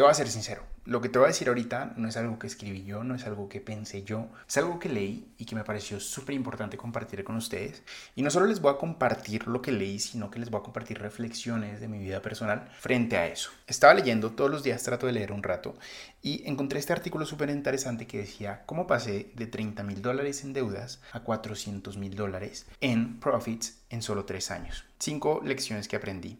Te voy a ser sincero, lo que te voy a decir ahorita no es algo que escribí yo, no es algo que pensé yo, es algo que leí y que me pareció súper importante compartir con ustedes. Y no solo les voy a compartir lo que leí, sino que les voy a compartir reflexiones de mi vida personal frente a eso. Estaba leyendo, todos los días trato de leer un rato, y encontré este artículo súper interesante que decía cómo pasé de 30 mil dólares en deudas a 400 mil dólares en profits en solo tres años. Cinco lecciones que aprendí.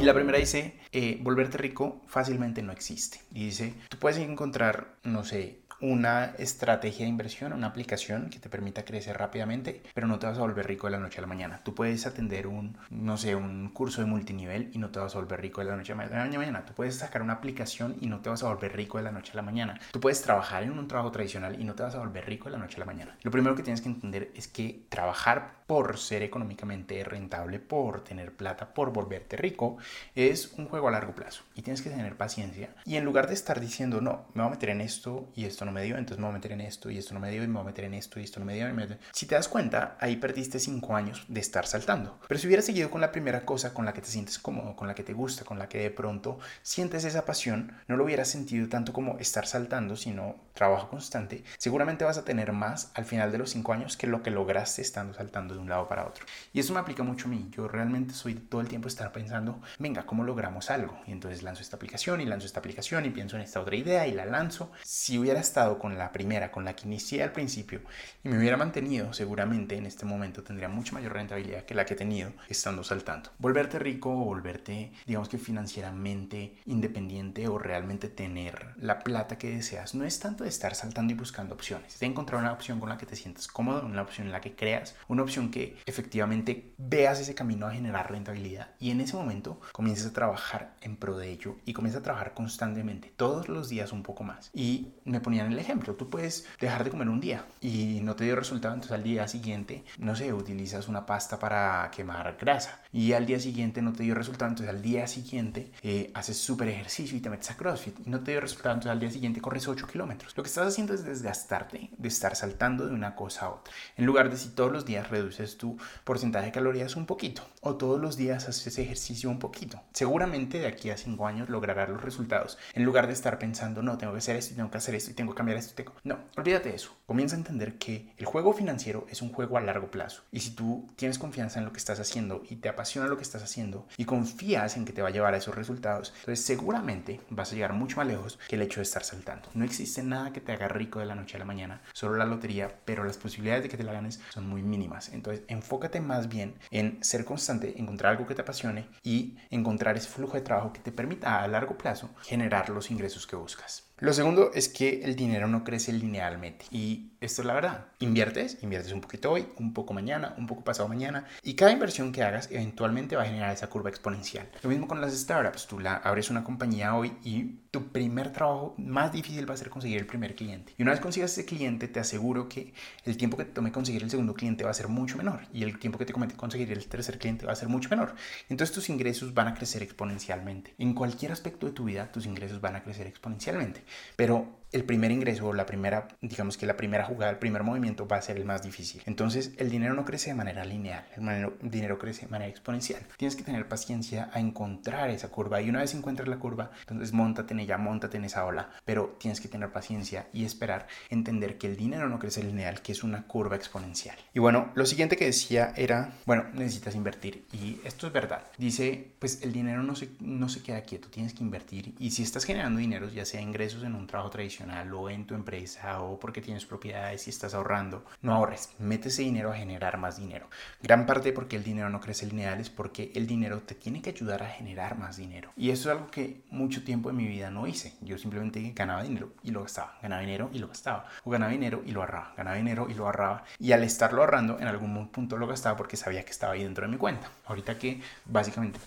Y la primera dice, eh, volverte rico fácilmente no existe. Y dice, tú puedes encontrar, no sé, una estrategia de inversión, una aplicación que te permita crecer rápidamente, pero no te vas a volver rico de la noche a la mañana. Tú puedes atender un, no sé, un curso de multinivel y no te vas a volver rico de la noche a la mañana. Tú puedes sacar una aplicación y no te vas a volver rico de la noche a la mañana. Tú puedes trabajar en un trabajo tradicional y no te vas a volver rico de la noche a la mañana. Lo primero que tienes que entender es que trabajar por ser económicamente rentable, por tener plata, por volverte rico, es un juego a largo plazo y tienes que tener paciencia. Y en lugar de estar diciendo, no, me voy a meter en esto y esto no me dio, entonces me voy a meter en esto y esto no me dio y me voy a meter en esto y esto no me dio. Si te das cuenta, ahí perdiste cinco años de estar saltando. Pero si hubieras seguido con la primera cosa con la que te sientes cómodo, con la que te gusta, con la que de pronto sientes esa pasión, no lo hubieras sentido tanto como estar saltando, sino trabajo constante, seguramente vas a tener más al final de los cinco años que lo que lograste estando saltando de un lado para otro. Y eso me aplica mucho a mí. Yo realmente soy todo el tiempo estar pensando, venga, ¿cómo logramos algo? Y entonces lanzo esta aplicación y lanzo esta aplicación y pienso en esta otra idea y la lanzo. Si hubiera estado con la primera, con la que inicié al principio y me hubiera mantenido, seguramente en este momento tendría mucha mayor rentabilidad que la que he tenido estando saltando. Volverte rico o volverte, digamos que financieramente independiente o realmente tener la plata que deseas no es tanto de estar saltando y buscando opciones, de encontrar una opción con la que te sientas cómodo, una opción en la que creas, una opción que efectivamente veas ese camino a generar rentabilidad y en ese momento comiences a trabajar en pro de ello y comienzas a trabajar constantemente, todos los días un poco más. Y me el ejemplo, tú puedes dejar de comer un día y no te dio resultado, entonces al día siguiente, no sé, utilizas una pasta para quemar grasa y al día siguiente no te dio resultado, entonces al día siguiente eh, haces súper ejercicio y te metes a CrossFit y no te dio resultado, entonces al día siguiente corres 8 kilómetros. Lo que estás haciendo es desgastarte, de estar saltando de una cosa a otra. En lugar de si todos los días reduces tu porcentaje de calorías un poquito o todos los días haces ejercicio un poquito, seguramente de aquí a 5 años lograrás los resultados. En lugar de estar pensando, no, tengo que hacer esto y tengo que hacer esto y tengo cambiar esto. Tengo... No, olvídate de eso. Comienza a entender que el juego financiero es un juego a largo plazo. Y si tú tienes confianza en lo que estás haciendo y te apasiona lo que estás haciendo y confías en que te va a llevar a esos resultados, entonces seguramente vas a llegar mucho más lejos que el hecho de estar saltando. No existe nada que te haga rico de la noche a la mañana, solo la lotería, pero las posibilidades de que te la ganes son muy mínimas. Entonces enfócate más bien en ser constante, encontrar algo que te apasione y encontrar ese flujo de trabajo que te permita a largo plazo generar los ingresos que buscas. Lo segundo es que el dinero no crece linealmente. Y esto es la verdad. Inviertes, inviertes un poquito hoy, un poco mañana, un poco pasado mañana. Y cada inversión que hagas eventualmente va a generar esa curva exponencial. Lo mismo con las startups. Tú la, abres una compañía hoy y tu primer trabajo más difícil va a ser conseguir el primer cliente. Y una vez consigas ese cliente, te aseguro que el tiempo que te tome conseguir el segundo cliente va a ser mucho menor. Y el tiempo que te tome conseguir el tercer cliente va a ser mucho menor. Entonces tus ingresos van a crecer exponencialmente. En cualquier aspecto de tu vida, tus ingresos van a crecer exponencialmente. Pero el primer ingreso o la primera, digamos que la primera jugada, el primer movimiento va a ser el más difícil. Entonces el dinero no crece de manera lineal, el dinero crece de manera exponencial. Tienes que tener paciencia a encontrar esa curva y una vez encuentres la curva, entonces montate en ella, montate en esa ola, pero tienes que tener paciencia y esperar, entender que el dinero no crece lineal, que es una curva exponencial. Y bueno, lo siguiente que decía era, bueno, necesitas invertir y esto es verdad. Dice, pues el dinero no se, no se queda quieto, tienes que invertir y si estás generando dinero, ya sea ingresos en un trabajo tradicional, o en tu empresa o porque tienes propiedades y estás ahorrando, no ahorres, mete ese dinero a generar más dinero. Gran parte porque el dinero no crece lineal es porque el dinero te tiene que ayudar a generar más dinero. Y eso es algo que mucho tiempo en mi vida no hice. Yo simplemente ganaba dinero y lo gastaba, ganaba dinero y lo gastaba, o ganaba dinero y lo ahorraba, ganaba dinero y lo ahorraba. Y al estarlo ahorrando, en algún punto lo gastaba porque sabía que estaba ahí dentro de mi cuenta. Ahorita que básicamente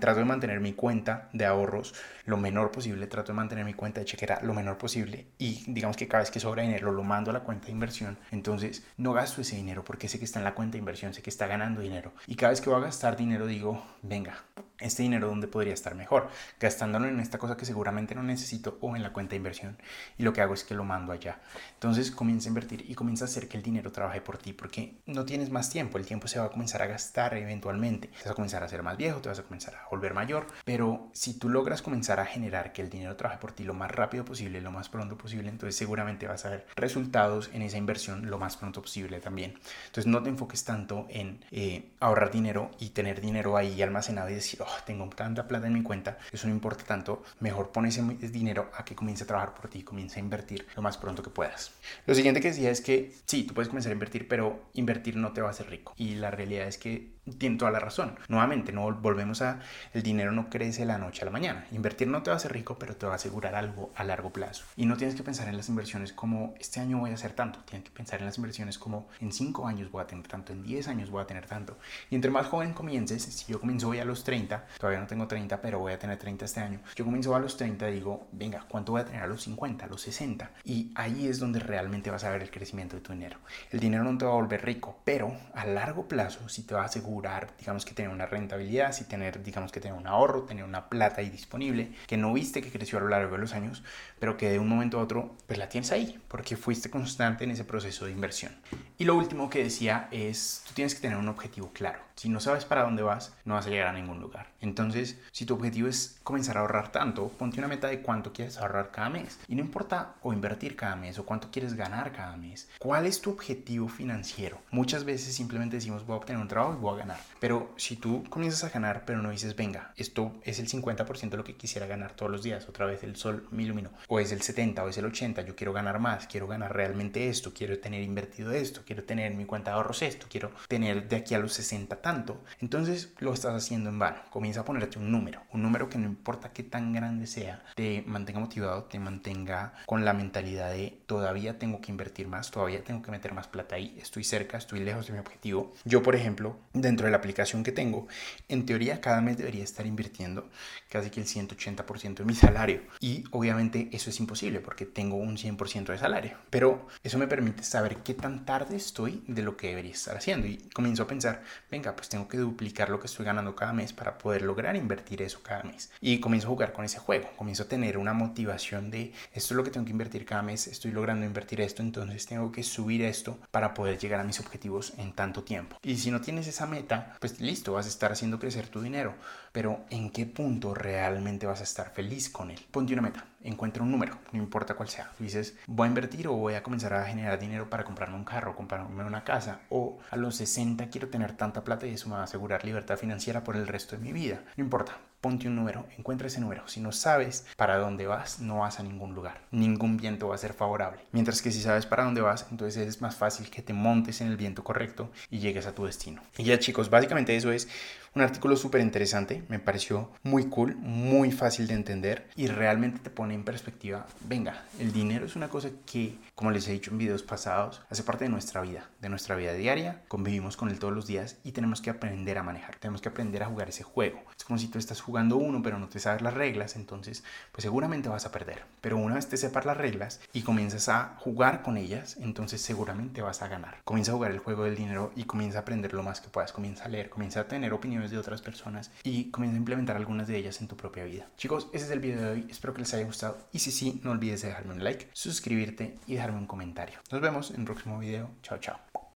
trato de mantener mi cuenta de ahorros lo menor posible, trato de mantener mi cuenta de chequera lo menor posible y digamos que cada vez que sobra dinero lo mando a la cuenta de inversión, entonces no gasto ese dinero porque sé que está en la cuenta de inversión, sé que está ganando dinero. Y cada vez que voy a gastar dinero digo, venga, este dinero donde podría estar mejor, gastándolo en esta cosa que seguramente no necesito o en la cuenta de inversión. Y lo que hago es que lo mando allá. Entonces comienza a invertir y comienza a hacer que el dinero trabaje por ti porque no tienes más tiempo. El tiempo se va a comenzar a gastar eventualmente. Te vas a comenzar a ser más viejo, te vas a comenzar a volver mayor. Pero si tú logras comenzar a generar que el dinero trabaje por ti lo más rápido posible, lo más pronto posible, entonces seguramente vas a ver resultados en esa inversión lo más pronto posible también. Entonces no te enfoques tanto en eh, ahorrar dinero y tener dinero ahí almacenado y decir, oh, tengo tanta plata en mi cuenta, eso no importa tanto, mejor pon ese dinero a que comience a trabajar por ti, comience a invertir lo más pronto que puedas. Lo siguiente que decía es que sí, tú puedes comenzar a invertir, pero invertir no te va a hacer rico. Y la realidad es que tiene toda la razón. Nuevamente, no volvemos a el dinero no crece de la noche a la mañana. Invertir no te va a hacer rico, pero te va a asegurar algo a largo plazo. Y no tienes que pensar en las inversiones como este año voy a hacer tanto. Tienes que pensar en las inversiones como en 5 años voy a tener tanto, en 10 años voy a tener tanto. Y entre más joven comiences, si yo comienzo hoy a los 30, todavía no tengo 30, pero voy a tener 30 este año. Yo comienzo a los 30, digo, venga, ¿cuánto voy a tener a los 50, a los 60? Y ahí es donde realmente vas a ver el crecimiento de tu dinero. El dinero no te va a volver rico, pero a largo plazo si te va a asegurar, digamos que tener una rentabilidad, si tener, digamos que tener un ahorro, tener una plata ahí disponible, que no viste que creció a lo largo de los años, pero que de un momento a otro, pues la tienes ahí, porque fuiste constante en ese proceso de inversión. Y lo último que decía es, tú tienes que tener un objetivo claro. Si no sabes para dónde vas, no vas a llegar a ningún lugar. Entonces, si tu objetivo es comenzar a ahorrar tanto, ponte una meta de cuánto quieres ahorrar cada mes. Y no importa o invertir cada mes o cuánto quieres ganar cada mes. ¿Cuál es tu objetivo financiero? Muchas veces simplemente decimos voy a obtener un trabajo y voy a ganar. Pero si tú comienzas a ganar, pero no dices, venga, esto es el 50% de lo que quisiera ganar todos los días, otra vez el sol me iluminó. O es el 70 o es el 80, yo quiero ganar más, quiero ganar realmente esto, quiero tener invertido esto, quiero tener en mi cuenta de ahorros esto, quiero tener de aquí a los 60 tanto, entonces lo estás haciendo en vano. Comienza a ponerte un número, un número que no importa qué tan grande sea, te mantenga motivado, te mantenga con la mentalidad de todavía tengo que invertir más, todavía tengo que meter más plata ahí, estoy cerca, estoy lejos de mi objetivo. Yo, por ejemplo, dentro de la aplicación que tengo, en teoría cada mes debería estar invirtiendo casi que el 180% de mi salario. Y obviamente eso es imposible porque tengo un 100% de salario. Pero eso me permite saber qué tan tarde estoy de lo que debería estar haciendo. Y comienzo a pensar, venga, pues tengo que duplicar lo que estoy ganando cada mes para poder lograr invertir eso cada mes. Y comienzo a jugar con ese juego, comienzo a tener una motivación de esto es lo que tengo que invertir cada mes, estoy logrando invertir esto, entonces tengo que subir esto para poder llegar a mis objetivos en tanto tiempo. Y si no tienes esa meta, pues listo, vas a estar haciendo crecer tu dinero, pero ¿en qué punto realmente vas a estar feliz con él? Ponte una meta encuentra un número, no importa cuál sea. Dices, voy a invertir o voy a comenzar a generar dinero para comprarme un carro, comprarme una casa, o a los 60 quiero tener tanta plata y eso me va a asegurar libertad financiera por el resto de mi vida. No importa, ponte un número, encuentra ese número. Si no sabes para dónde vas, no vas a ningún lugar. Ningún viento va a ser favorable. Mientras que si sabes para dónde vas, entonces es más fácil que te montes en el viento correcto y llegues a tu destino. Y ya chicos, básicamente eso es un artículo súper interesante, me pareció muy cool, muy fácil de entender y realmente te pone en perspectiva, venga, el dinero es una cosa que, como les he dicho en videos pasados, hace parte de nuestra vida, de nuestra vida diaria, convivimos con él todos los días y tenemos que aprender a manejar, tenemos que aprender a jugar ese juego. Es como si tú estás jugando uno pero no te sabes las reglas, entonces pues seguramente vas a perder. Pero una vez te sepas las reglas y comienzas a jugar con ellas, entonces seguramente vas a ganar. Comienza a jugar el juego del dinero y comienza a aprender lo más que puedas, comienza a leer, comienza a tener opiniones de otras personas y comienza a implementar algunas de ellas en tu propia vida. Chicos, ese es el video de hoy. Espero que les haya gustado y si sí, no olvides dejarme un like, suscribirte y dejarme un comentario. Nos vemos en el próximo video. Chao, chao.